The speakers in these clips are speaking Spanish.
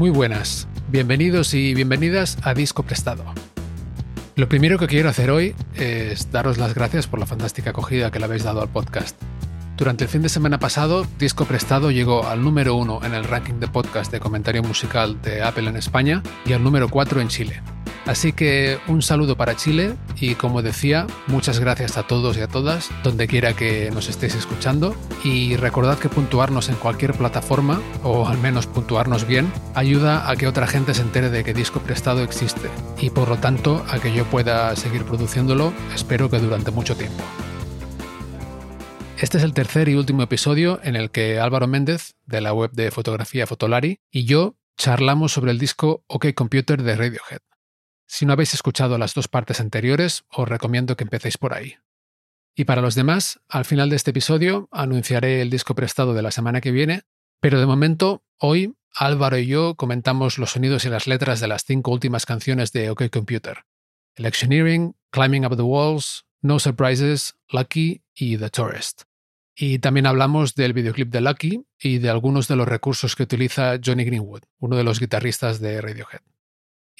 Muy buenas, bienvenidos y bienvenidas a Disco Prestado. Lo primero que quiero hacer hoy es daros las gracias por la fantástica acogida que le habéis dado al podcast. Durante el fin de semana pasado, Disco Prestado llegó al número uno en el ranking de podcast de comentario musical de Apple en España y al número 4 en Chile. Así que un saludo para Chile y como decía, muchas gracias a todos y a todas, donde quiera que nos estéis escuchando. Y recordad que puntuarnos en cualquier plataforma, o al menos puntuarnos bien, ayuda a que otra gente se entere de que Disco Prestado existe y por lo tanto a que yo pueda seguir produciéndolo, espero que durante mucho tiempo. Este es el tercer y último episodio en el que Álvaro Méndez, de la web de fotografía Fotolari, y yo charlamos sobre el disco OK Computer de Radiohead. Si no habéis escuchado las dos partes anteriores, os recomiendo que empecéis por ahí. Y para los demás, al final de este episodio anunciaré el disco prestado de la semana que viene, pero de momento, hoy Álvaro y yo comentamos los sonidos y las letras de las cinco últimas canciones de OK Computer. Electioneering, Climbing Up the Walls, No Surprises, Lucky y The Tourist. Y también hablamos del videoclip de Lucky y de algunos de los recursos que utiliza Johnny Greenwood, uno de los guitarristas de Radiohead.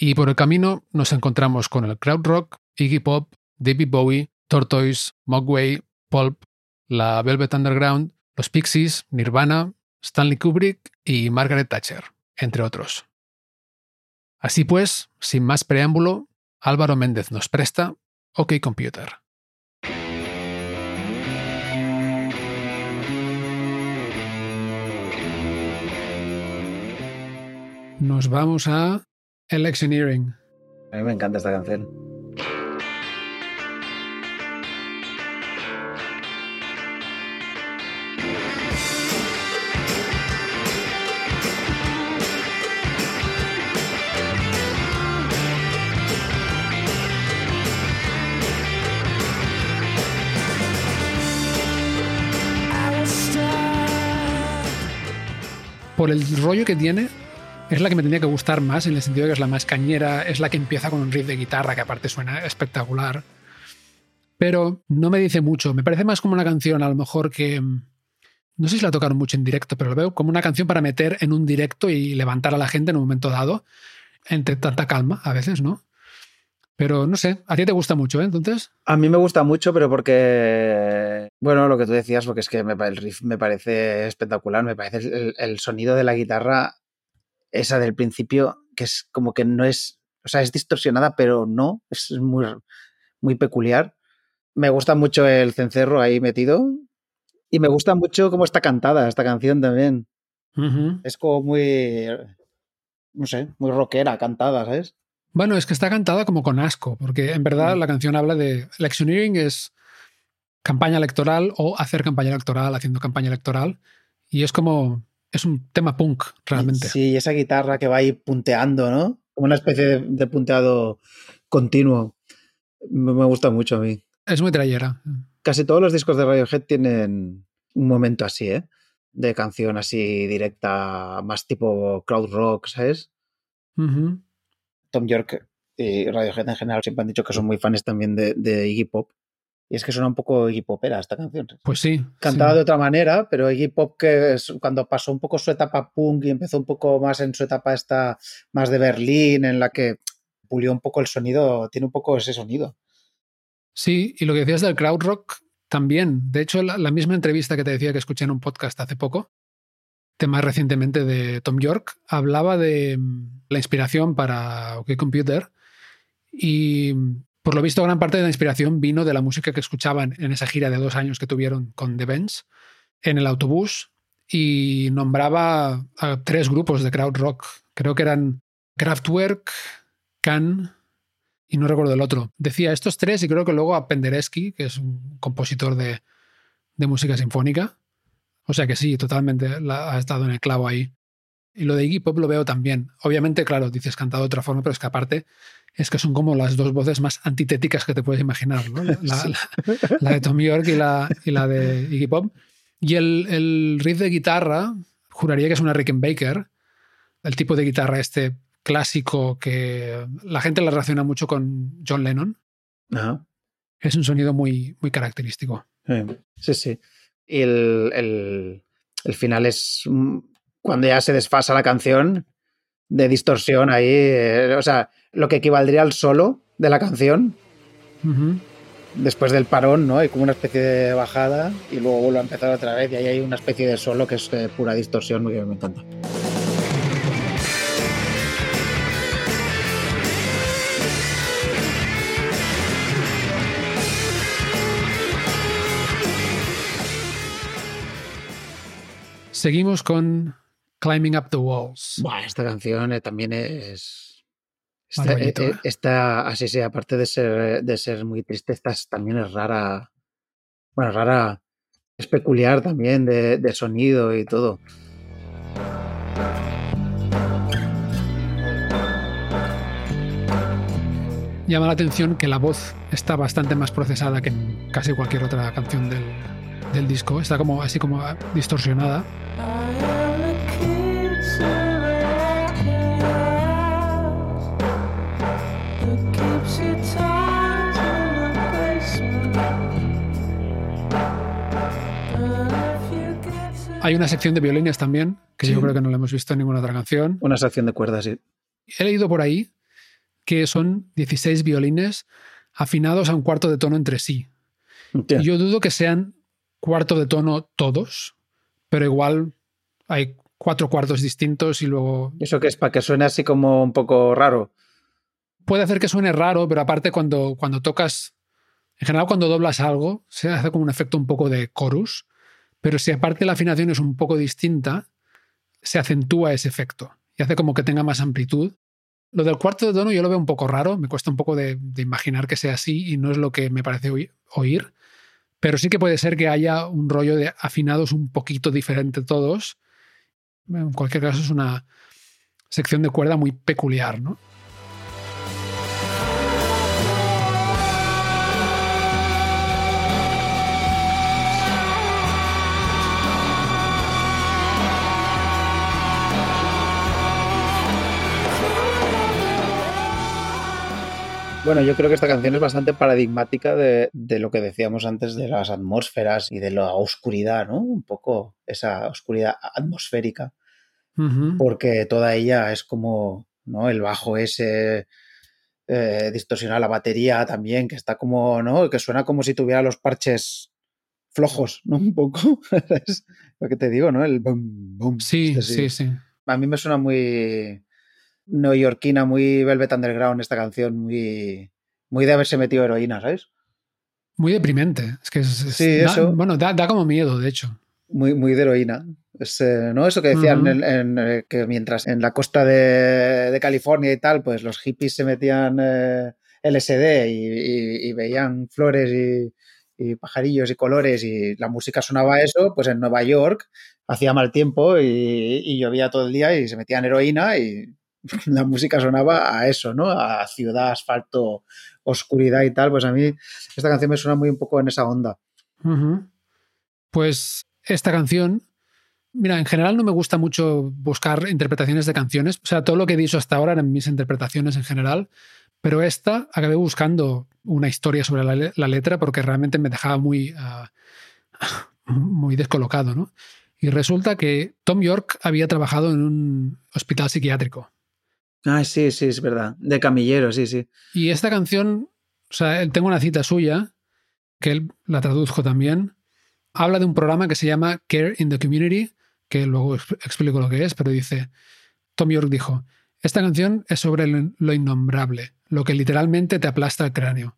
Y por el camino nos encontramos con el crowd rock, Iggy Pop, David Bowie, Tortoise, Mogwai, Pulp, la Velvet Underground, los Pixies, Nirvana, Stanley Kubrick y Margaret Thatcher, entre otros. Así pues, sin más preámbulo, Álvaro Méndez nos presta OK Computer. Nos vamos a Electioneering. A mí me encanta esta canción. Por el rollo que tiene, es la que me tenía que gustar más, en el sentido de que es la más cañera, es la que empieza con un riff de guitarra que aparte suena espectacular. Pero no me dice mucho, me parece más como una canción a lo mejor que... No sé si la tocaron mucho en directo, pero lo veo como una canción para meter en un directo y levantar a la gente en un momento dado, entre tanta calma a veces, ¿no? Pero no sé, a ti te gusta mucho, ¿eh? Entonces. A mí me gusta mucho, pero porque. Bueno, lo que tú decías, porque es que el riff me parece espectacular, me parece el sonido de la guitarra esa del principio, que es como que no es, o sea, es distorsionada, pero no, es muy, muy peculiar. Me gusta mucho el cencerro ahí metido y me gusta mucho cómo está cantada esta canción también. Es como muy, no sé, muy rockera cantada, ¿sabes? Bueno, es que está cantada como con asco, porque en verdad la canción habla de electioneering es campaña electoral o hacer campaña electoral haciendo campaña electoral y es como es un tema punk, realmente. Sí, esa guitarra que va ahí punteando, ¿no? Como una especie de, punteado continuo. Me, gusta mucho a mí. Es muy trayera. Casi todos los discos de Radiohead tienen un momento así, ¿eh? De canción así directa, más tipo crowd rock, ¿sabes? Tom York y Radiohead en general siempre han dicho que son muy fans también de, de Iggy Pop. Y es que suena un poco Iggy Popera esta canción. Pues sí. Cantada de otra manera, pero Iggy Pop que es cuando pasó un poco su etapa punk y empezó un poco más en su etapa esta más de Berlín, en la que pulió un poco el sonido, tiene un poco ese sonido. Sí, y lo que decías del crowd rock también. De hecho, la, misma entrevista que te decía que escuché en un podcast hace poco, tema recientemente de Tom York, hablaba de mm, la inspiración para OK Computer y por lo visto, gran parte de la inspiración vino de la música que escuchaban en esa gira de dos años que tuvieron con The Benz en el autobús y nombraba a tres grupos de crowd rock. Creo que eran Kraftwerk, Can y no recuerdo el otro. Decía estos tres y creo que luego a Penderecki, que es un compositor de, de música sinfónica. O sea que sí, totalmente ha estado en el clavo ahí. Y lo de Iggy Pop lo veo también. Obviamente, claro, dices cantado de otra forma, pero es que aparte es que son como las dos voces más antitéticas que te puedes imaginar, ¿no? La, de Tom York y la, y la de Iggy Pop. Y el, el, riff de guitarra, juraría que es una Rickenbacker, el tipo de guitarra este clásico que la gente la relaciona mucho con John Lennon. Es un sonido muy, muy característico. Sí, sí. Y el, el, el final es cuando ya se desfasa la canción de distorsión ahí, eh, o sea, lo que equivaldría al solo de la canción. Después del parón, ¿no? Hay como una especie de bajada y luego vuelve a empezar otra vez y ahí hay una especie de solo que es eh, pura distorsión, que me encanta. Seguimos con Climbing Up the Walls. esta canción eh, también es. Esta, así sea, aparte de ser, de ser muy triste, esta también es rara. Bueno, rara. Es peculiar también de, de sonido y todo. Llama la atención que la voz está bastante más procesada que en casi cualquier otra canción del, del disco. Está como así como distorsionada. Hay una sección de violines también, que yo creo que no la hemos visto en ninguna otra canción. Una sección de cuerdas, sí. He leído por ahí que son 16 violines afinados a un cuarto de tono entre sí. Yo dudo que sean cuarto de tono todos, pero igual hay cuatro cuartos distintos y luego... ¿Eso que es para que suene así como un poco raro? Puede hacer que suene raro, pero aparte cuando, cuando tocas, en general cuando doblas algo, se hace como un efecto un poco de chorus, pero si aparte la afinación es un poco distinta, se acentúa ese efecto y hace como que tenga más amplitud. Lo del cuarto de tono yo lo veo un poco raro, me cuesta un poco de, imaginar que sea así y no es lo que me parece oír. Pero sí que puede ser que haya un rollo de afinados un poquito diferente todos. En cualquier caso es una sección de cuerda muy peculiar, ¿no? Bueno, yo creo que esta canción es bastante paradigmática de, lo que decíamos antes de las atmósferas y de la oscuridad, ¿no? Un poco esa oscuridad atmosférica. Porque toda ella es como, ¿no? El bajo ese eh, distorsiona la batería también, que está como, ¿no? Que suena como si tuviera los parches flojos, ¿no? Un poco. es lo que te digo, ¿no? El boom, boom. Sí, este sí, sí. A mí me suena muy neoyorquina, muy Velvet Underground esta canción, muy, muy de haberse metido heroína, ¿sabes? Muy deprimente. Es que sí, eso. Bueno, da, como miedo, de hecho. Muy, muy de heroína. Eh, ¿no? Eso que decían en, eh, que mientras en la costa de, California y tal, pues los hippies se metían eh, LSD y, veían flores y, y, pajarillos y colores y la música sonaba eso, pues en Nueva York hacía mal tiempo y, llovía todo el día y se metían heroína y la música sonaba a eso, ¿no? A ciudad, asfalto, oscuridad y tal. Pues a mí esta canción me suena muy un poco en esa onda. Pues esta canción, mira, en general no me gusta mucho buscar interpretaciones de canciones. O sea, todo lo que he dicho hasta ahora eran mis interpretaciones en general. Pero esta acabé buscando una historia sobre la, letra porque realmente me dejaba muy, ah, muy descolocado, ¿no? Y resulta que Tom York había trabajado en un hospital psiquiátrico. Ah, sí, sí, es verdad. De camillero, sí, sí. Y esta canción, o sea, tengo una cita suya, que él la traduzco también. Habla de un programa que se llama Care in the Community, que luego explico lo que es, pero dice, Tom York dijo, esta canción es sobre lo innombrable, lo que literalmente te aplasta el cráneo.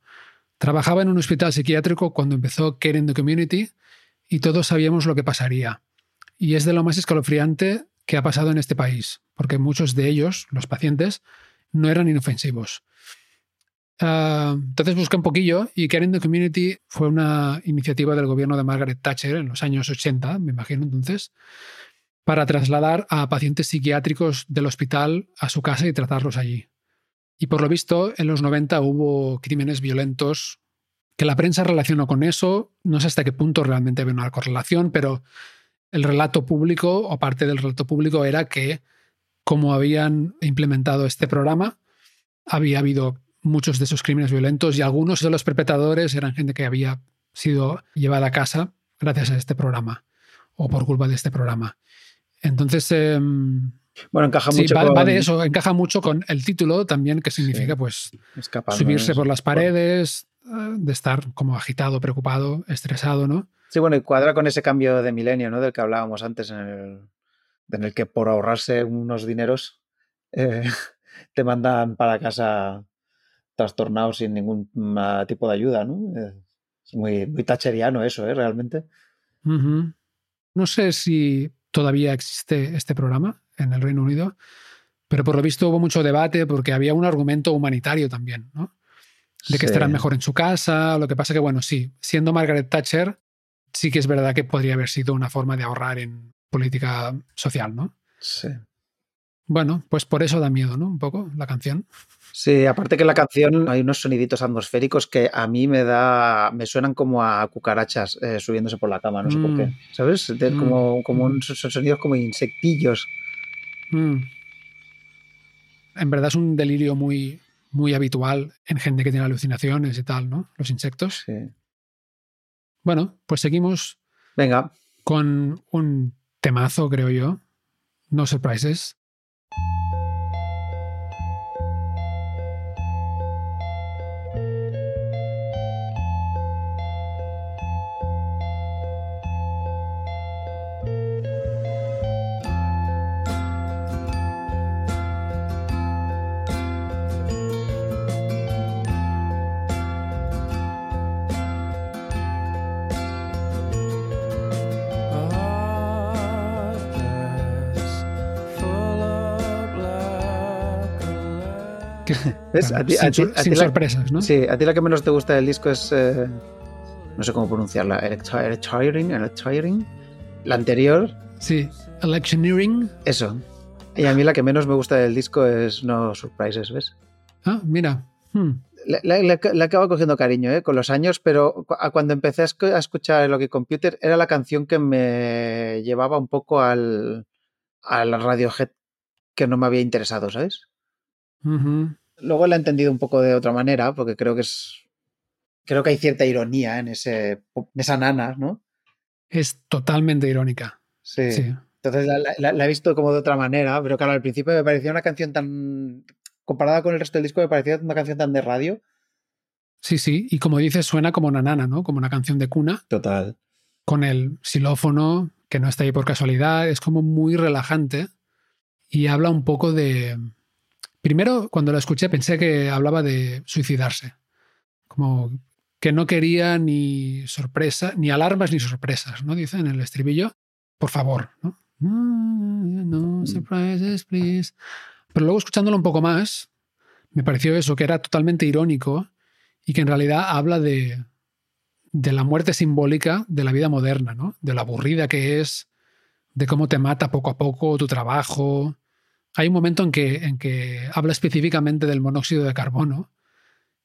Trabajaba en un hospital psiquiátrico cuando empezó Care in the Community y todos sabíamos lo que pasaría. Y es de lo más escalofriante que ha pasado en este país, porque muchos de ellos, los pacientes, no eran inofensivos. Ah, entonces busqué un poquillo y Caring the Community fue una iniciativa del gobierno de Margaret Thatcher en los años 80, me imagino entonces, para trasladar a pacientes psiquiátricos del hospital a su casa y tratarlos allí. Y por lo visto, en los 90 hubo crímenes violentos que la prensa relacionó con eso. No sé hasta qué punto realmente había una correlación, pero el relato público o parte del relato público era que como habían implementado este programa, había habido muchos de esos crímenes violentos y algunos de los perpetradores eran gente que había sido llevada a casa gracias a este programa o por culpa de este programa. Entonces, em, bueno, encaja mucho va, con... de eso, encaja mucho con el título también, que significa pues subirse por las paredes, eh, de estar como agitado, preocupado, estresado, ¿no? Sí, bueno, y cuadra con ese cambio de milenio, ¿no? Del que hablábamos antes, en el, en el que por ahorrarse unos dineros eh, te mandan para casa trastornado sin ningún ah, tipo de ayuda, ¿no? Es muy, muy tacheriano eso, ¿eh? Realmente. No sé si todavía existe este programa en el Reino Unido, pero por lo visto hubo mucho debate porque había un argumento humanitario también, ¿no? De que estarán mejor en su casa. Lo que pasa que, bueno, sí, siendo Margaret Thatcher, sí que es verdad que podría haber sido una forma de ahorrar en política social, ¿no? Sí. Bueno, pues por eso da miedo, ¿no? Un poco la canción. Sí, aparte que la canción hay unos soniditos atmosféricos que a mí me da, me suenan como a cucarachas eh, subiéndose por la cama, no sé por qué, mm. ¿sabes? Mm. como, como mm. son sonidos como insectillos. En verdad es un delirio muy, muy habitual en gente que tiene alucinaciones y tal, ¿no? Los insectos. Sí. Bueno, pues seguimos. Venga. Con un temazo, creo yo. No surprises. Sin, sorpresas, ¿no? Sí, a ti la que menos te gusta del disco es. Eh, no sé cómo pronunciarla. Electioneering. La anterior. Sí, Electioneering. Eso. Y a mí la que menos me gusta del disco es No Surprises, ¿ves? Ah, mira. Hmm. Le, acabo cogiendo cariño ¿eh? con los años, pero cuando empecé a escuchar el OK Computer era la canción que me llevaba un poco al, al Radiohead que no me había interesado, ¿sabes? Luego la he entendido un poco de otra manera, porque creo que es. Creo que hay cierta ironía en, ese, esa nana, ¿no? Es totalmente irónica. Sí. Entonces la, he visto como de otra manera, pero claro, al principio me parecía una canción tan. Comparada con el resto del disco, me parecía una canción tan de radio. Sí, sí, y como dices, suena como una nana, ¿no? Como una canción de cuna. Total. Con el xilófono, que no está ahí por casualidad, es como muy relajante y habla un poco de, Primero, cuando la escuché, pensé que hablaba de suicidarse. Como que no quería ni sorpresa, ni alarmas ni sorpresas, ¿no? Dice en el estribillo. Por favor, ¿no? No mm. surprises, please. Pero luego escuchándolo un poco más, me pareció eso, que era totalmente irónico y que en realidad habla de, de la muerte simbólica de la vida moderna, ¿no? De lo aburrida que es, de cómo te mata poco a poco tu trabajo, hay un momento en que, en que habla específicamente del monóxido de carbono,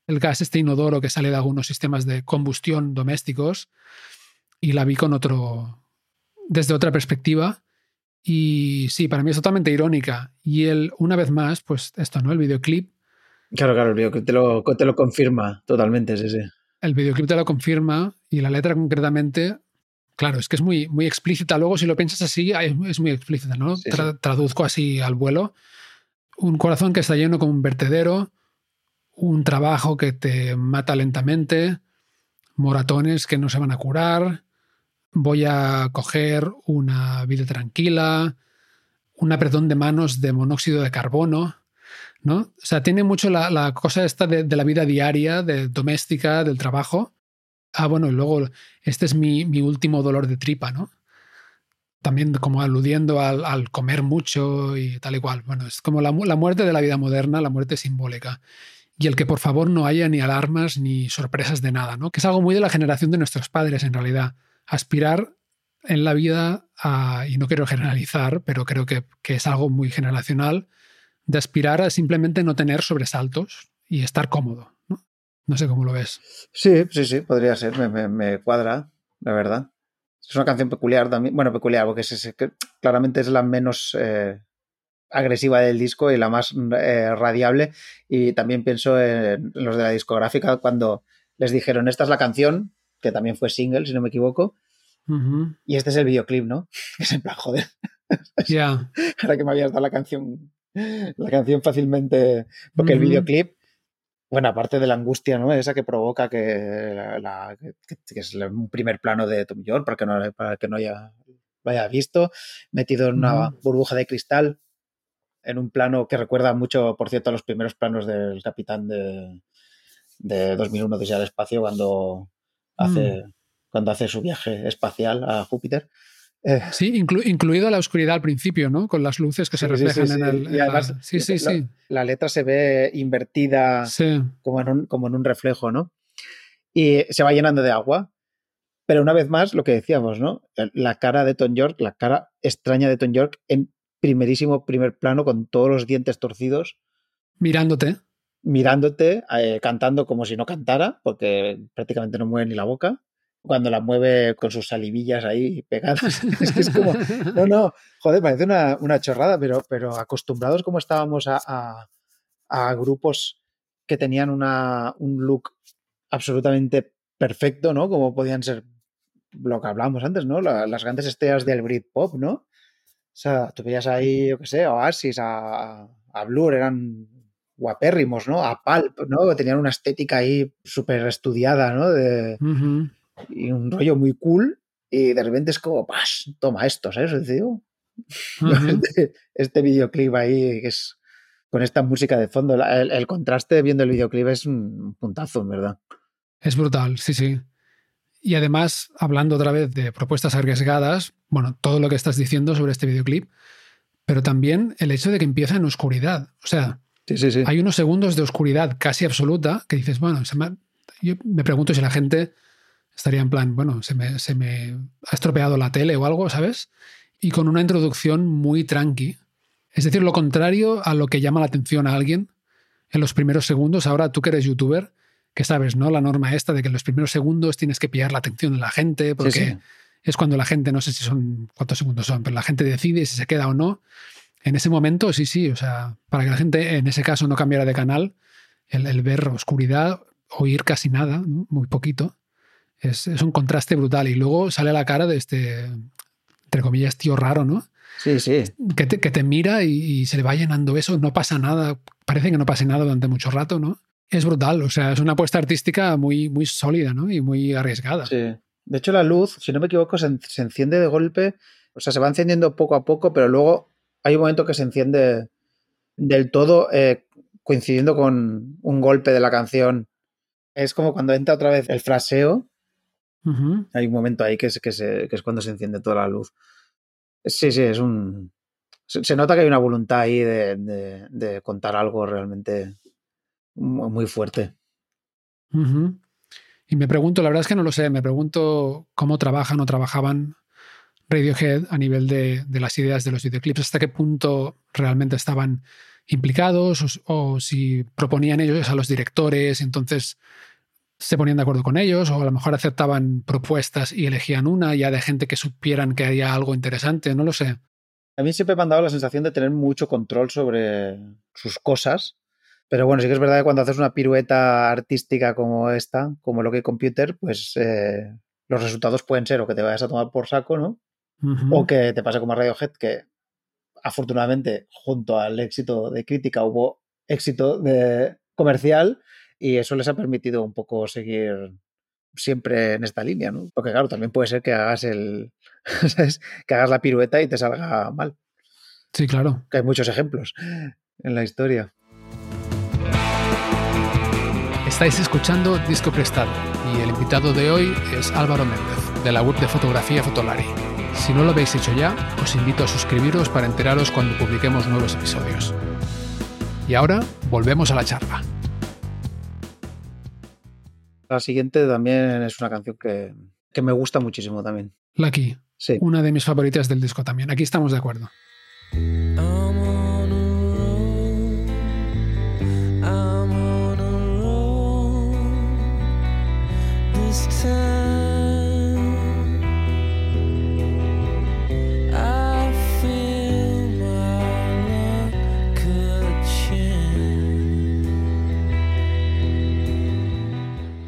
el gas este inodoro que sale de algunos sistemas de combustión domésticos, y la vi con otro, desde otra perspectiva. Y sí, para mí es totalmente irónica. Y él, una vez más, pues esto, ¿no? El videoclip. Claro, claro, el videoclip te lo, te lo confirma totalmente, sí, sí. El videoclip te lo confirma y la letra concretamente Claro, es que es muy, muy explícita. Luego, si lo piensas así, es muy explícita, ¿no? Traduzco así al vuelo. Un corazón que está lleno como un vertedero, un trabajo que te mata lentamente, moratones que no se van a curar, voy a coger una vida tranquila, un apretón de manos de monóxido de carbono, ¿no? O sea, tiene mucho la, cosa esta de, de, la vida diaria, de doméstica, del trabajo, ah, bueno, y luego este es mi, último dolor de tripa, ¿no? También como aludiendo al, comer mucho y tal y cual. Bueno, es como la, muerte de la vida moderna, la muerte simbólica. y el que por favor no haya ni alarmas ni sorpresas de nada, ¿no? Que es algo muy de la generación de nuestros padres en realidad. Aspirar en la vida a, y no quiero generalizar, pero creo que, es algo muy generacional, de aspirar a simplemente no tener sobresaltos y estar cómodo. ¿No? sé cómo lo ves. Sí, sí, sí, podría ser, me, cuadra, la verdad. Es una canción peculiar también, bueno, peculiar, porque es, claramente es la menos eh, agresiva del disco y la más eh, radiable. Y también pienso en los de la discográfica cuando les dijeron, esta es la canción, que también fue single, si no me equivoco, y este es el videoclip, ¿no? Es en plan, joder. Ya. Ahora que me habías dado la canción, la canción fácilmente, porque el videoclip, bueno, aparte de la angustia, ¿no? Esa que provoca que, la, que, es un primer plano de Tom York, para que no, para que no haya, lo haya visto, metido en una burbuja de cristal, en un plano que recuerda mucho, por cierto, a los primeros planos del capitán de, de 2001 desde el espacio, cuando hace, mm. cuando hace su viaje espacial a Júpiter. Eh, sí, incluido la oscuridad al principio, ¿no? Con las luces que se reflejan en el. Y además, sí, sí, sí. La letra se ve invertida como, en un, como en un reflejo, ¿no? Y se va llenando de agua. Pero una vez más, lo que decíamos, ¿no? La cara de Tom York, la cara extraña de Tom York en primerísimo primer plano con todos los dientes torcidos. Mirándote. Mirándote, eh, cantando como si no cantara, porque prácticamente no mueve ni la boca. Cuando la mueve con sus salivillas ahí pegadas. es que es como. No, no, joder, parece una, chorrada, pero, pero acostumbrados como estábamos a, a, grupos que tenían una, un look absolutamente perfecto, ¿no? Como podían ser lo que hablábamos antes, ¿no? las grandes estrellas del Britpop, ¿no? O sea, tú veías ahí, yo qué sé, a Oasis, a, a Blur, eran guapérrimos, ¿no? A Pulp, ¿no? Tenían una estética ahí súper estudiada, ¿no? De, Y un rollo muy cool. Y de repente es como, ¡pas! Toma esto, ¿sabes? Digo, este, este, videoclip ahí, que es con esta música de fondo, el, el, contraste viendo el videoclip es un puntazo, en verdad. Es brutal, sí, sí. Y además, hablando otra vez de propuestas arriesgadas, bueno, todo lo que estás diciendo sobre este videoclip, pero también el hecho de que empieza en oscuridad. O sea, hay unos segundos de oscuridad casi absoluta que dices, bueno, me, yo me pregunto si la gente estaría en plan, bueno, se me, se me ha estropeado la tele o algo, ¿sabes? Y con una introducción muy tranqui. Es decir, lo contrario a lo que llama la atención a alguien en los primeros segundos. Ahora tú que eres youtuber, que sabes, ¿no? La norma esta de que en los primeros segundos tienes que pillar la atención de la gente, porque es cuando la gente, no sé si son cuántos segundos son, pero la gente decide si se queda o no. En ese momento, sí, sí, o sea, para que la gente en ese caso no cambiara de canal, el, ver oscuridad, oír casi nada, muy poquito, es, un contraste brutal. Y luego sale la cara de este, entre comillas, tío raro, ¿no? Sí, sí. Que te, que te mira y, y, se le va llenando eso, no pasa nada, parece que no pase nada durante mucho rato, ¿no? es brutal. O sea, es una apuesta artística muy, muy sólida ¿no? y muy arriesgada. Sí. De hecho, la luz, si no me equivoco, se, enciende de golpe. O sea, se va encendiendo poco a poco, pero luego hay un momento que se enciende del todo eh, coincidiendo con un golpe de la canción. Es como cuando entra otra vez el fraseo. Hay un momento ahí que es, que, es cuando se enciende toda la luz. Sí, sí, es un. Se, nota que hay una voluntad ahí de contar algo realmente muy fuerte. Y me pregunto, la verdad es que no lo sé, me pregunto cómo trabajan o trabajaban Radiohead a nivel de, las ideas de los videoclips, hasta qué punto realmente estaban implicados o, si proponían ellos a los directores, entonces se ponían de acuerdo con ellos o a lo mejor aceptaban propuestas y elegían una ya de gente que supieran que había algo interesante, no lo sé. A mí siempre me han dado la sensación de tener mucho control sobre sus cosas pero bueno, sí que es verdad que cuando haces una pirueta artística como esta, como lo que Computer, pues eh, los resultados pueden ser o que te vayas a tomar por saco, ¿no? O que te pase como a Radiohead, que afortunadamente junto al éxito de crítica hubo éxito de comercial y eso les ha permitido un poco seguir siempre en esta línea, ¿no? Porque claro, también puede ser que hagas el que hagas la pirueta y te salga mal. Sí, claro. Que hay muchos ejemplos en la historia. Estáis escuchando Disco Prestado y el invitado de hoy es Álvaro Méndez, de la web de fotografía Fotolari. Si no lo habéis hecho ya, os invito a suscribiros para enteraros cuando publiquemos nuevos episodios. Y ahora volvemos a la charla. La siguiente también es una canción que, que me gusta muchísimo también. Lucky, Sí. una de mis favoritas del disco también. Aquí estamos de acuerdo. I'm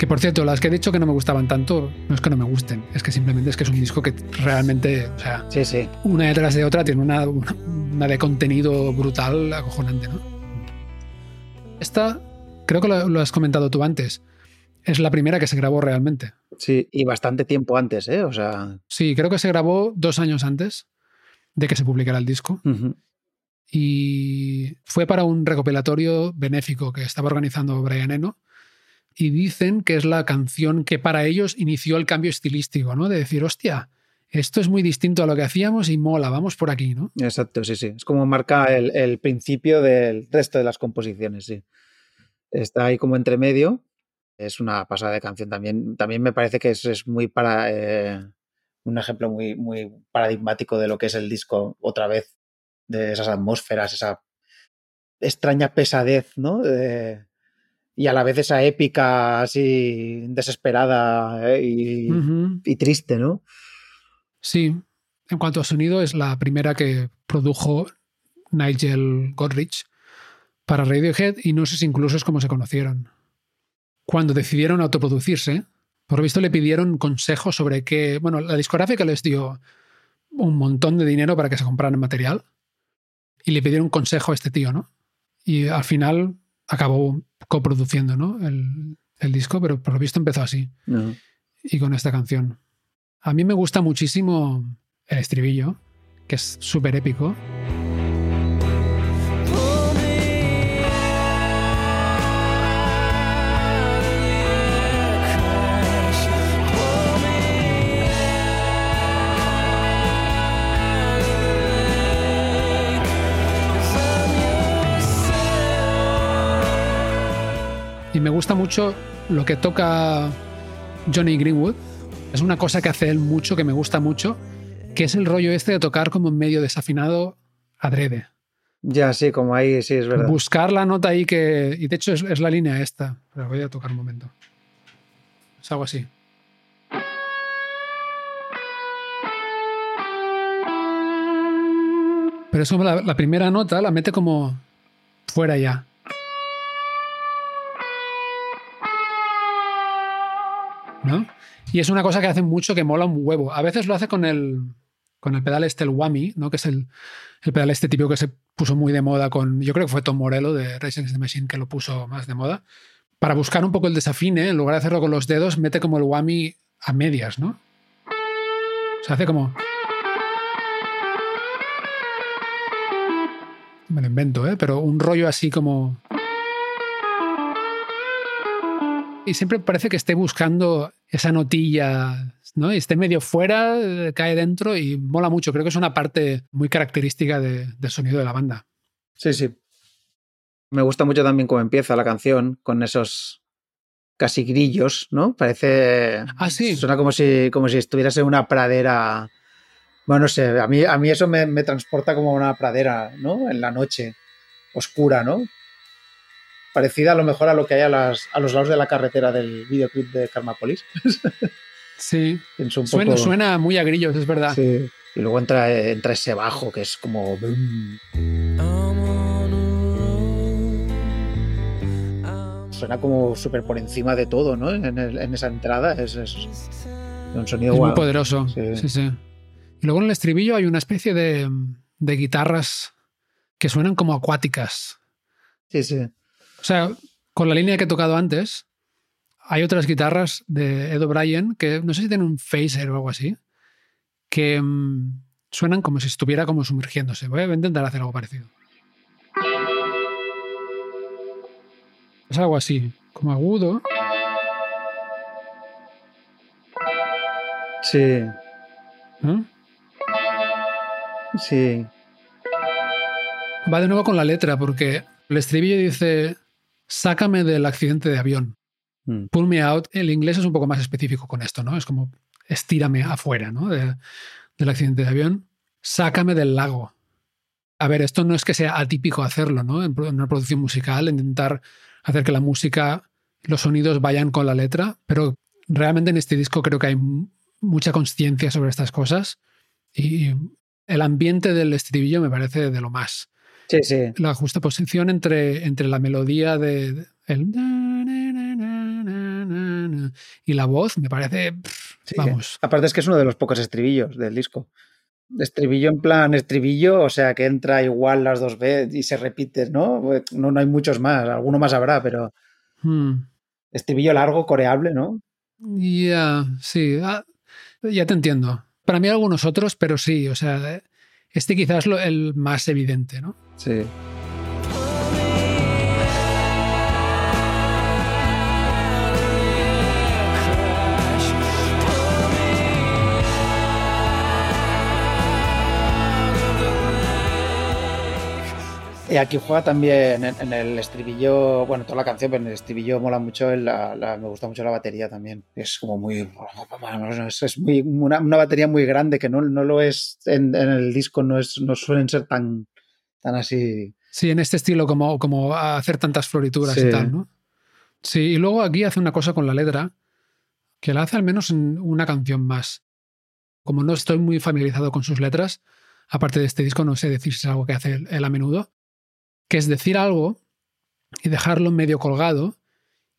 por cierto, las que he dicho que no me gustaban tanto, no es que no me gusten, es que simplemente es que es un disco que realmente, o sea, Sí, sí. una detrás de otra tiene una, una, una de contenido brutal, acojonante, ¿no? Esta, creo que lo, lo has comentado tú antes, es la primera que se grabó realmente. Sí, y bastante tiempo antes, ¿eh? O sea. Sí, creo que se grabó dos años antes de que se publicara el disco. y fue para un recopilatorio benéfico que estaba organizando Brian Eno y dicen que es la canción que para ellos inició el cambio estilístico, ¿no? De decir, hostia, esto es muy distinto a lo que hacíamos y mola, vamos por aquí, ¿no? Exacto, sí, sí. Es como marca el, principio del resto de las composiciones, sí. Está ahí como entre medio. Es una pasada de canción también. También me parece que es, muy para. eh, un ejemplo muy, paradigmático de lo que es el disco, otra vez, de esas atmósferas, esa extraña pesadez, ¿no? Y a la vez esa épica así desesperada eh, y, triste, ¿no? Sí, en cuanto a sonido, es la primera que produjo Nigel Godrich para Radiohead y no sé si incluso es como se conocieron. Cuando decidieron autoproducirse, por lo visto le pidieron consejos sobre qué. Bueno, la discográfica les dio un montón de dinero para que se compraran material y le pidieron consejo a este tío, ¿no? Y al final acabó coproduciendo, ¿no? El, el disco, pero por lo visto empezó así y con esta canción. A mí me gusta muchísimo el estribillo, que es súper épico. Y me gusta mucho lo que toca Johnny Greenwood. Es una cosa que hace él mucho, que me gusta mucho, que es el rollo este de tocar como en medio desafinado adrede. Ya, sí, como ahí, sí, es verdad. Buscar la nota ahí que... Y de hecho es, es la línea esta. Pero voy a tocar un momento. Es algo así. Pero es como la, la primera nota la mete como fuera ya. Y es una cosa que hace mucho que mola un huevo. A veces lo hace con el, con el pedal este, el whammy, ¿no? que es el, el pedal este típico que se puso muy de moda con, yo creo que fue Tom Morello de Racing the Machine que lo puso más de moda. Para buscar un poco el desafine, en lugar de hacerlo con los dedos, mete como el whammy a medias, ¿no? Se hace como... Me lo invento, ¿eh? Pero un rollo así como... Y siempre parece que esté buscando esa notilla, ¿no? Y esté medio fuera, eh, cae dentro y mola mucho. Creo que es una parte muy característica de- del sonido de la banda. Sí, sí. Me gusta mucho también cómo empieza la canción, con esos casi grillos, ¿no? Parece. Ah, sí. Suena como si, como si estuvieras en una pradera. Bueno, no sé, a mí, a mí eso me, me transporta como a una pradera, ¿no? En la noche, oscura, ¿no? Parecida a lo mejor a lo que hay a, las, a los lados de la carretera del videoclip de Karmapolis. Sí. Un Suena, poco. suena muy a grillos, es verdad. Sí. Y luego entra, entra ese bajo que es como. Suena como súper por encima de todo, ¿no? En, el- en esa entrada. Es, es un sonido Es muy poderoso. Sí. Sí. sí, Y luego en el estribillo hay una especie de, de guitarras que suenan como acuáticas. Sí, sí. O sea, con la línea que he tocado antes, hay otras guitarras de Ed O'Brien que no sé si tienen un phaser o algo así, que mm, suenan como si estuviera como sumergiéndose. Voy a intentar hacer algo parecido. Es algo así, como agudo. Sí, sí. Va de nuevo con la letra, porque el estribillo dice: Sácame del accidente de avión. Mm. Pull me out, el inglés es un poco más específico con esto, ¿no? Es como estírame afuera, ¿no? De- del accidente de avión. Sácame del lago. A ver, esto no es que sea atípico hacerlo, ¿no? En, en una producción musical, intentar hacer que la música, los sonidos vayan con la letra, pero realmente en este disco creo que hay mucha conciencia sobre estas cosas y el ambiente del estribillo me parece de lo más Sí, sí. la justa posición entre, entre la melodía de, de- el y la voz me parece pff, sí. vamos Aparte es que es uno de los pocos estribillos del disco. Estribillo en plan estribillo, o sea que entra igual las dos veces y se repite, ¿no? No, no hay muchos más, alguno más habrá, pero hmm, estribillo largo, coreable, ¿no? ya sí ah, ya te entiendo para mí algunos otros pero sí o sea este quizás lo, el más evidente no Sí. Aquí juega también en, en el estribillo, bueno, toda la canción, pero en el estribillo mola mucho, el- la- la- me gusta mucho la batería también. Es como muy, es, muy una, una batería muy grande que no, no lo es en, en el disco, no, es, no suelen ser tan, tan así. sí en este estilo como como hacer tantas florituras Sí. y tal no sí y luego aquí hace una cosa con la letra que la hace al menos en una canción más como no estoy muy familiarizado con sus letras aparte de este disco no sé decir si es algo que hace él a menudo que es decir algo y dejarlo medio colgado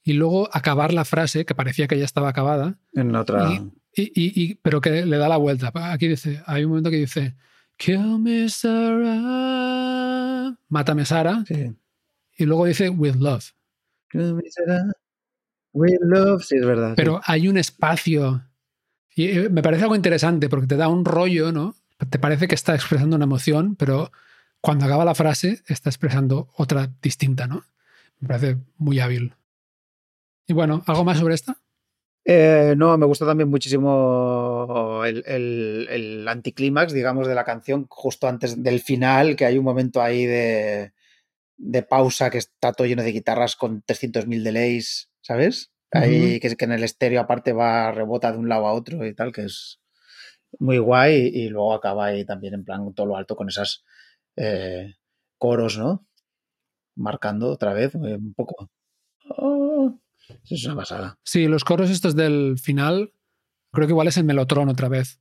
y luego acabar la frase que parecía que ya estaba acabada En otra. Y- y, pero que le da la vuelta. Aquí dice, hay un momento que dice, Kill me Sarah, mátame Sara, Sí. y luego dice With Love. We love, sí, es verdad. sí. Pero hay un espacio, y eh, me parece algo interesante porque te da un rollo, ¿no? Te parece que está expresando una emoción, pero cuando acaba la frase está expresando otra distinta, ¿no? Me parece muy hábil. Y bueno, ¿algo más sobre esta? Eh, no, me gusta también muchísimo el, el- el anticlímax, digamos, de la canción, justo antes del final, que hay un momento ahí de, de pausa que está todo lleno de guitarras con 300.000 delays, ¿sabes? Ahí que en el estéreo aparte va, rebota de un lado a otro y tal, que es muy guay. Y, luego acaba ahí también en plan todo lo alto con esas eh, coros, ¿no? Marcando otra vez, eh, un poco. Oh, eso es una pasada. Sí, los coros estos del final, creo que igual es el melotron otra vez.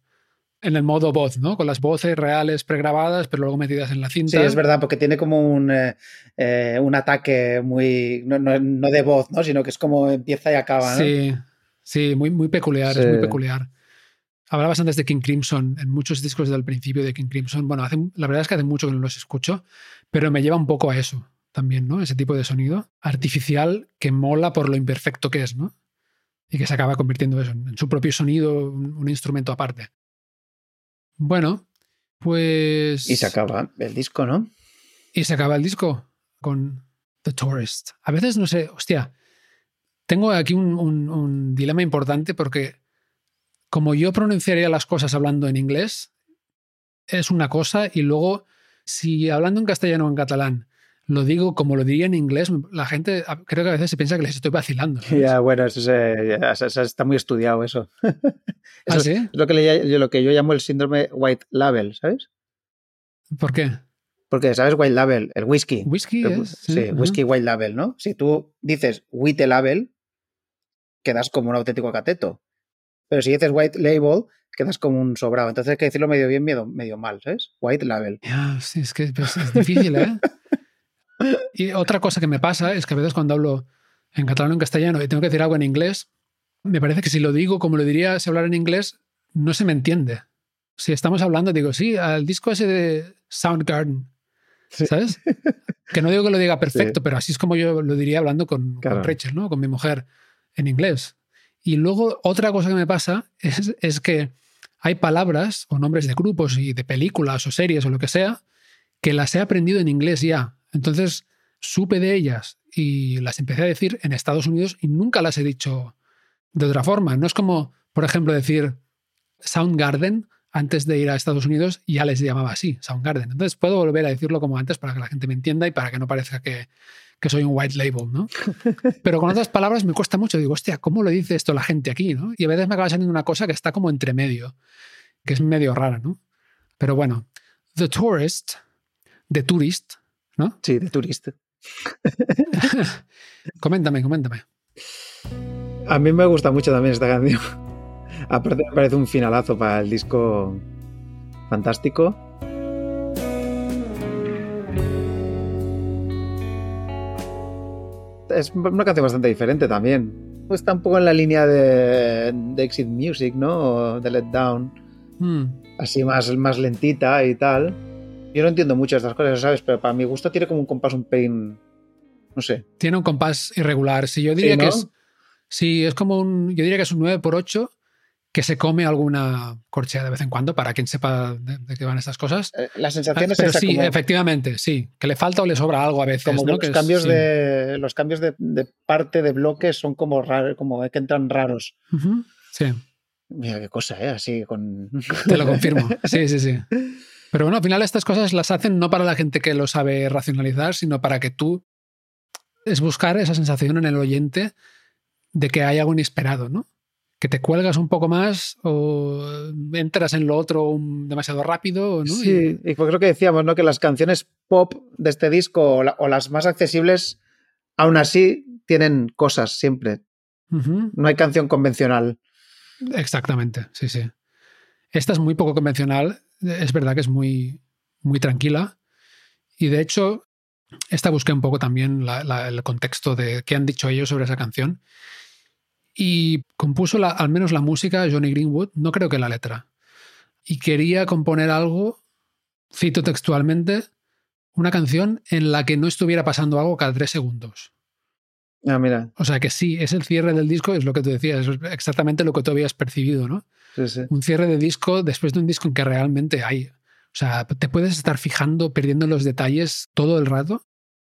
En el modo voz, ¿no? Con las voces reales pregrabadas, pero luego metidas en la Sí, cinta. es verdad, porque tiene como un, eh, un ataque muy. No, no- no de voz, ¿no? Sino que es como empieza y acaba, ¿no? Sí, sí, muy, muy peculiar, es Sí. muy peculiar. Hablabas antes de King Crimson, en muchos discos del principio de King Crimson. Bueno, hace, la verdad es que hace mucho que no los escucho, pero me lleva un poco a eso también, ¿no? Ese tipo de sonido artificial que mola por lo imperfecto que es, ¿no? Y que se acaba convirtiendo eso, en su propio sonido, un, instrumento aparte. Bueno, pues... Y se acaba el disco, ¿no? Y se acaba el disco con The Tourist. A veces no sé, hostia, tengo aquí un, un- un dilema importante porque como yo pronunciaría las cosas hablando en inglés, es una cosa y luego si hablando en castellano o en catalán lo digo como lo diría en inglés, la gente creo que a veces se piensa que les estoy vacilando. Ya, bueno, eso, se- está muy estudiado, eso. ¿Ah, sí? Es lo que, le- yo- lo que yo llamo el síndrome White Label, ¿sabes? ¿Por qué? Porque, ¿sabes? White Label, el whisky. Whisky El- es. sí, whisky White Label, ¿no? Si tú dices White Label, quedas como un auténtico cateto. Pero si dices White Label, quedas como un sobrado. Entonces hay que decirlo medio bien, medio, medio mal, ¿sabes? White Label. Ya, sí, es que pues, es difícil, ¿eh? Y otra cosa que me pasa es que a veces cuando hablo en catalán o en castellano y tengo que decir algo en inglés, me parece que si lo digo como lo diría si hablar en inglés, no se me entiende. Si estamos hablando, digo, sí, al disco ese de Soundgarden, Sí. ¿sabes? Que no digo que lo diga perfecto, Sí. pero así es como yo lo diría hablando con, con Claro. Rachel, ¿no? Con mi mujer en inglés. Y luego otra cosa que me pasa es, es que hay palabras o nombres de grupos y de películas o series o lo que sea que las he aprendido en inglés ya. Entonces supe de ellas y las empecé a decir en Estados Unidos y nunca las he dicho de otra forma. No es como, por ejemplo, decir Soundgarden antes de ir a Estados Unidos ya les llamaba así, Soundgarden. Entonces puedo volver a decirlo como antes para que la gente me entienda y para que no parezca que, que soy un white label, ¿no? Pero con otras palabras me cuesta mucho. Digo, hostia, ¿cómo lo dice esto la gente aquí, no? Y a veces me acaba saliendo una cosa que está como entre medio, que es medio rara, ¿no? Pero bueno, The Tourist, The Tourist, ¿no? Sí, de turista. Coméntame, coméntame. A mí me gusta mucho también esta canción. Aparte me parece un finalazo para el disco fantástico. Es una canción bastante diferente también. Está un poco en la línea de, de Exit Music, ¿no? O de Let Down. Hmm. Así más, más lentita y tal. Yo no entiendo mucho estas cosas, ¿sabes? Pero para mi gusto tiene como un compás un pelín... No sé. Tiene un compás irregular. Sí, yo diría Sí, que es. Sí, es como un. Yo diría que es un 9 por 8 que se come alguna corchea de vez en cuando, para quien sepa de, de qué van estas cosas. Eh, La sensación es Pero esa, sí, como, efectivamente, sí. Que le falta o le sobra algo a veces. como los, cambios de, los cambios de, de parte de bloques son como raros, como que entran raros. Sí, Mira qué cosa, ¿eh? Así con... te lo confirmo. Sí, sí, sí. Pero bueno, al final estas cosas las hacen no para la gente que lo sabe racionalizar, sino para que tú es buscar esa sensación en el oyente de que hay algo inesperado, ¿no? Que te cuelgas un poco más o entras en lo otro demasiado rápido, ¿no? Sí, y pues creo que decíamos, ¿no? Que las canciones pop de este disco o, la- o las más accesibles, aún así, tienen cosas siempre. No hay canción convencional. Exactamente, sí, sí. Esta es muy poco convencional, es verdad que es muy, muy tranquila. Y de hecho, esta busqué un poco también la- la- el contexto de qué han dicho ellos sobre esa canción. Y compuso la- al menos la música Johnny Greenwood, no creo que la letra. Y quería componer algo, cito textualmente, una canción en la que no estuviera pasando algo cada tres segundos. Ah, mira, O sea que sí, es el cierre del disco, es lo que tú decías, es exactamente lo que tú habías percibido, ¿no? sí, sí. un cierre de disco después de un disco en que realmente hay. O sea, te puedes estar fijando, perdiendo los detalles todo el rato.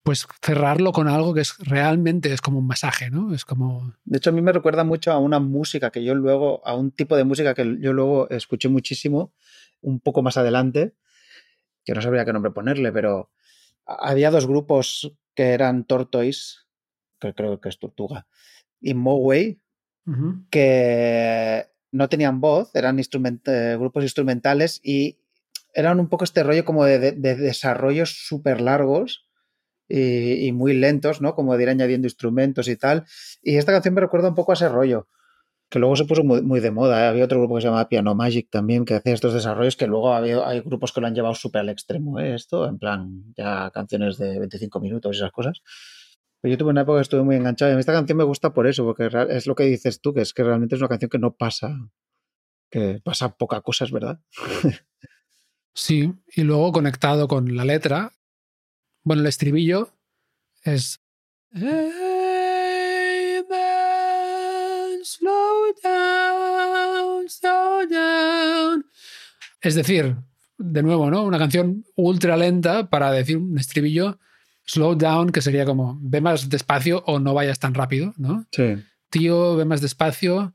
Pues cerrarlo con algo que es realmente es como un masaje, ¿no? Es como. De hecho, a mí me recuerda mucho a una música que yo luego, a un tipo de música que yo luego escuché muchísimo, un poco más adelante, que no sabría qué nombre ponerle, pero había dos grupos que eran Tortoise, que creo que es Tortuga, y Moway, que no tenían voz, eran instrument- eh, grupos instrumentales y eran un poco este rollo como de, de- de desarrollos súper largos y, y muy lentos, ¿no? Como de ir añadiendo instrumentos y tal. Y esta canción me recuerda un poco a ese rollo, que luego se puso muy, muy de moda. ¿eh? Había otro grupo que se llamaba Piano Magic también, que hacía estos desarrollos que luego había, hay grupos que lo han llevado súper al extremo, ¿eh? Esto, en plan, ya canciones de 25 minutos y esas cosas. Pero yo tuve una época que estuve muy enganchado y a mí esta canción me gusta por eso, porque es lo que dices tú, que es que realmente es una canción que no pasa, que pasa poca cosa, es verdad. Sí, y luego conectado con la letra. Bueno, el estribillo es. Hey, man, slow down, slow down. Es decir, de nuevo, ¿no? Una canción ultra lenta para decir un estribillo slow down, que sería como ve más despacio o no vayas tan rápido, ¿no? Sí. tío, ve más despacio,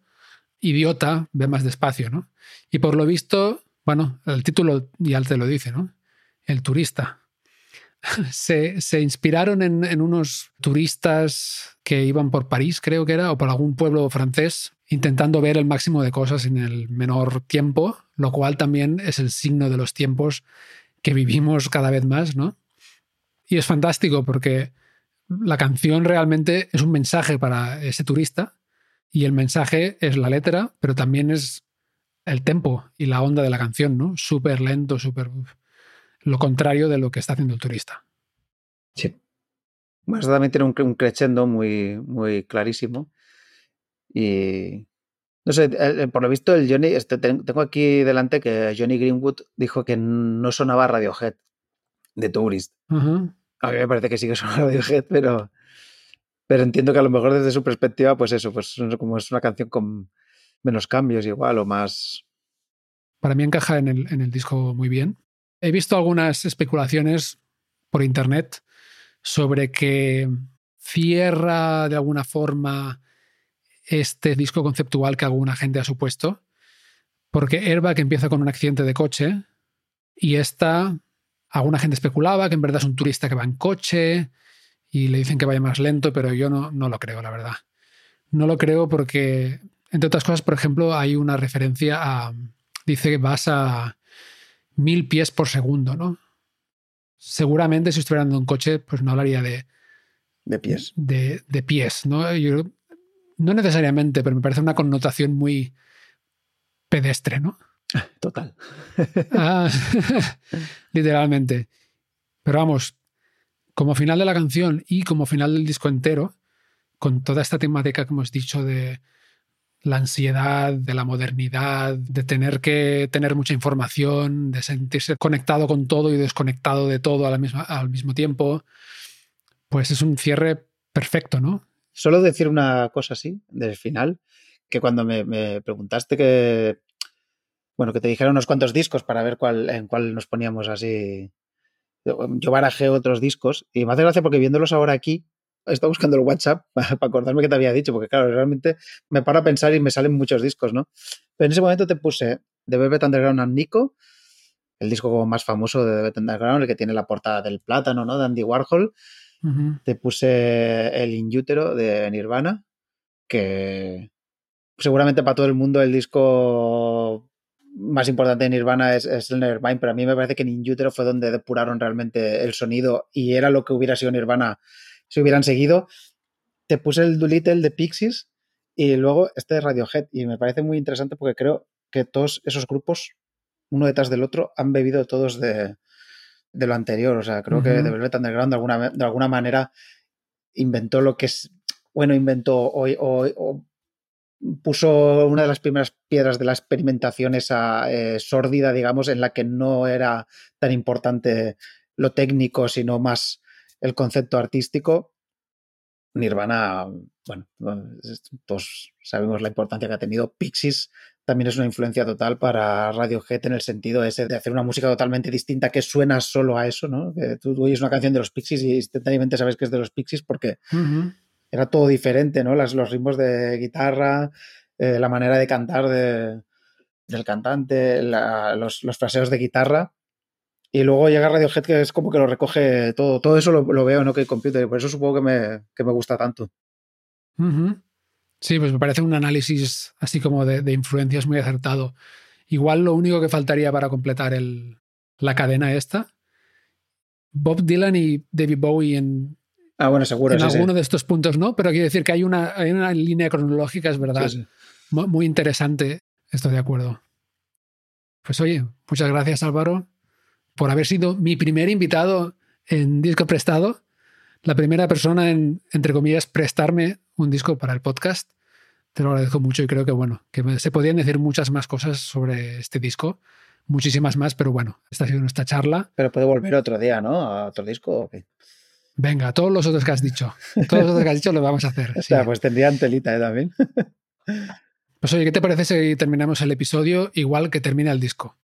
idiota, ve más despacio, ¿no? Y por lo visto, bueno, el título ya te lo dice, ¿no? El turista. Se, inspiraron en, en unos turistas que iban por París, creo que era, o por algún pueblo francés, intentando ver el máximo de cosas en el menor tiempo, lo cual también es el signo de los tiempos que vivimos cada vez más, ¿no? Y es fantástico porque la canción realmente es un mensaje para ese turista y el mensaje es la letra, pero también es el tempo y la onda de la canción, ¿no? Súper lento, súper... Lo contrario de lo que está haciendo el turista. Sí. Bueno, esto también tiene un, un crescendo muy, muy clarísimo. Y no sé, por lo visto, el Johnny, este, ten- tengo aquí delante que Johnny Greenwood dijo que no sonaba Radiohead de Tourist. A mí me parece que sí que suena Radiohead, pero, pero entiendo que a lo mejor desde su perspectiva, pues eso, pues como es una canción con menos cambios igual o más. Para mí encaja en el, en el disco muy bien. He visto algunas especulaciones por internet sobre que cierra de alguna forma este disco conceptual que alguna gente ha supuesto, porque Airbag empieza con un accidente de coche y esta, alguna gente especulaba que en verdad es un turista que va en coche y le dicen que vaya más lento, pero yo no, no lo creo, la verdad. No lo creo porque, entre otras cosas, por ejemplo, hay una referencia a. Dice que vas a mil pies por segundo, ¿no? Seguramente si estuviera andando en coche, pues no hablaría de, De pies. de, de pies, ¿no? Yo- no necesariamente, pero me parece una connotación muy pedestre, ¿no? Total. Ah, literalmente. Pero vamos, como final de la canción y como final del disco entero, con toda esta temática que hemos dicho de la ansiedad, de la modernidad, de tener que tener mucha información, de sentirse conectado con todo y desconectado de todo a la al mismo tiempo, pues es un cierre perfecto, ¿no? Solo decir una cosa así, del final, que cuando me, preguntaste que, bueno, que te dijera unos cuantos discos para ver cuál, en cuál nos poníamos así. Yo barajé otros discos y me hace gracia porque viéndolos ahora aquí, he estado buscando el WhatsApp para, acordarme que te había dicho, porque claro, realmente me paro a pensar y me salen muchos discos, ¿no? Pero en ese momento te puse The Velvet Underground and Nico, el disco más famoso de The Velvet Underground, el que tiene la portada del plátano, ¿no? De Andy Warhol Ujú. te puse el In Utero de Nirvana, que seguramente para todo el mundo el disco más importante de Nirvana es, es el Nevermind, pero a mí me parece que en In Utero fue donde depuraron realmente el sonido y era lo que hubiera sido Nirvana si hubieran seguido. Te puse el Doolittle de Pixies y luego este de Radiohead y me parece muy interesante porque creo que todos esos grupos, uno detrás del otro, han bebido todos de, de lo anterior. O sea, creo que. The Velvet Underground de alguna, de alguna manera inventó lo que es, bueno, inventó o, o- o puso una de las primeras piedras de la experimentación esa eh, sórdida, digamos, en la que no era tan importante lo técnico, sino más el concepto artístico. Nirvana, bueno, todos sabemos la importancia que ha tenido. Pixies también es una influencia total para Radiohead en el sentido ese de hacer una música totalmente distinta que suena solo a eso, ¿no? Que tú, oyes una canción de los Pixies y instantáneamente sabes que es de los Pixies porque era todo diferente, ¿no? Las, los ritmos de guitarra, eh, la manera de cantar de- del cantante, la- los, los fraseos de guitarra. Y luego llega Radiohead que es como que lo recoge todo. Todo eso lo, lo veo en OK Computer y por eso supongo que me, que me gusta tanto. Sí, pues me parece un análisis así como de, de influencias muy acertado. Igual lo único que faltaría para completar el, la cadena esta, Bob Dylan y David Bowie en, Ah, bueno, seguro. en sí, sí. alguno de estos puntos, ¿no? Pero quiero decir que hay una, hay una línea cronológica, es verdad, Sí, sí. mu- muy interesante. Estoy de acuerdo. Pues oye, muchas gracias Álvaro por haber sido mi primer invitado en Disco Prestado, la primera persona en, entre comillas, prestarme un disco para el podcast. Te lo agradezco mucho y creo que, bueno, que se podían decir muchas más cosas sobre este disco, muchísimas más, pero bueno, esta ha sido nuestra charla. Pero puede volver otro día, ¿no? A otro disco. Venga, todos los otros que has dicho, todos los otros que has dicho lo vamos a hacer. O sí. sea, pues tendrían telita ¿eh? también. Pues oye, ¿qué te parece si terminamos el episodio igual que termina el disco?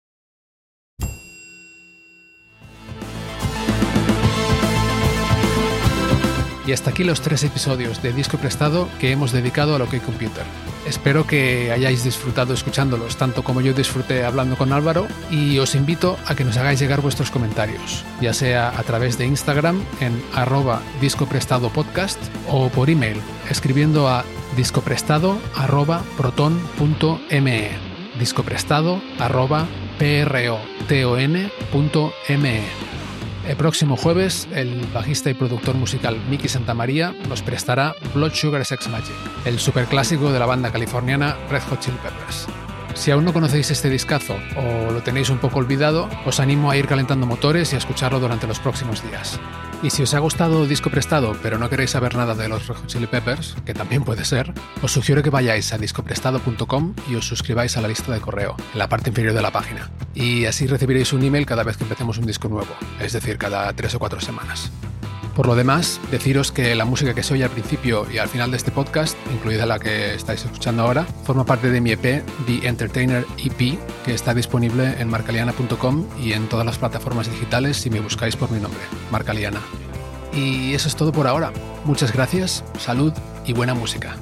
Y hasta aquí los tres episodios de Disco Prestado que hemos dedicado a lo que Computer. Espero que hayáis disfrutado escuchándolos tanto como yo disfruté hablando con Álvaro y os invito a que nos hagáis llegar vuestros comentarios, ya sea a través de Instagram en arroba discoprestadopodcast o por email escribiendo a discoprestado arroba proton.me discoprestado arroba proton.me el próximo jueves, el bajista y productor musical Mickey Santamaría nos prestará Blood Sugar Sex Magic, el superclásico de la banda californiana Red Hot Chili Peppers. Si aún no conocéis este discazo o lo tenéis un poco olvidado, os animo a ir calentando motores y a escucharlo durante los próximos días. Y si os ha gustado Disco Prestado, pero no queréis saber nada de los Red Chili Peppers, que también puede ser, os sugiero que vayáis a discoprestado.com y os suscribáis a la lista de correo, en la parte inferior de la página. Y así recibiréis un email cada vez que empecemos un disco nuevo, es decir, cada tres o cuatro semanas. Por lo demás, deciros que la música que se oye al principio y al final de este podcast, incluida la que estáis escuchando ahora, forma parte de mi EP The Entertainer EP, que está disponible en marcaliana.com y en todas las plataformas digitales si me buscáis por mi nombre, Marcaliana. Y eso es todo por ahora. Muchas gracias, salud y buena música.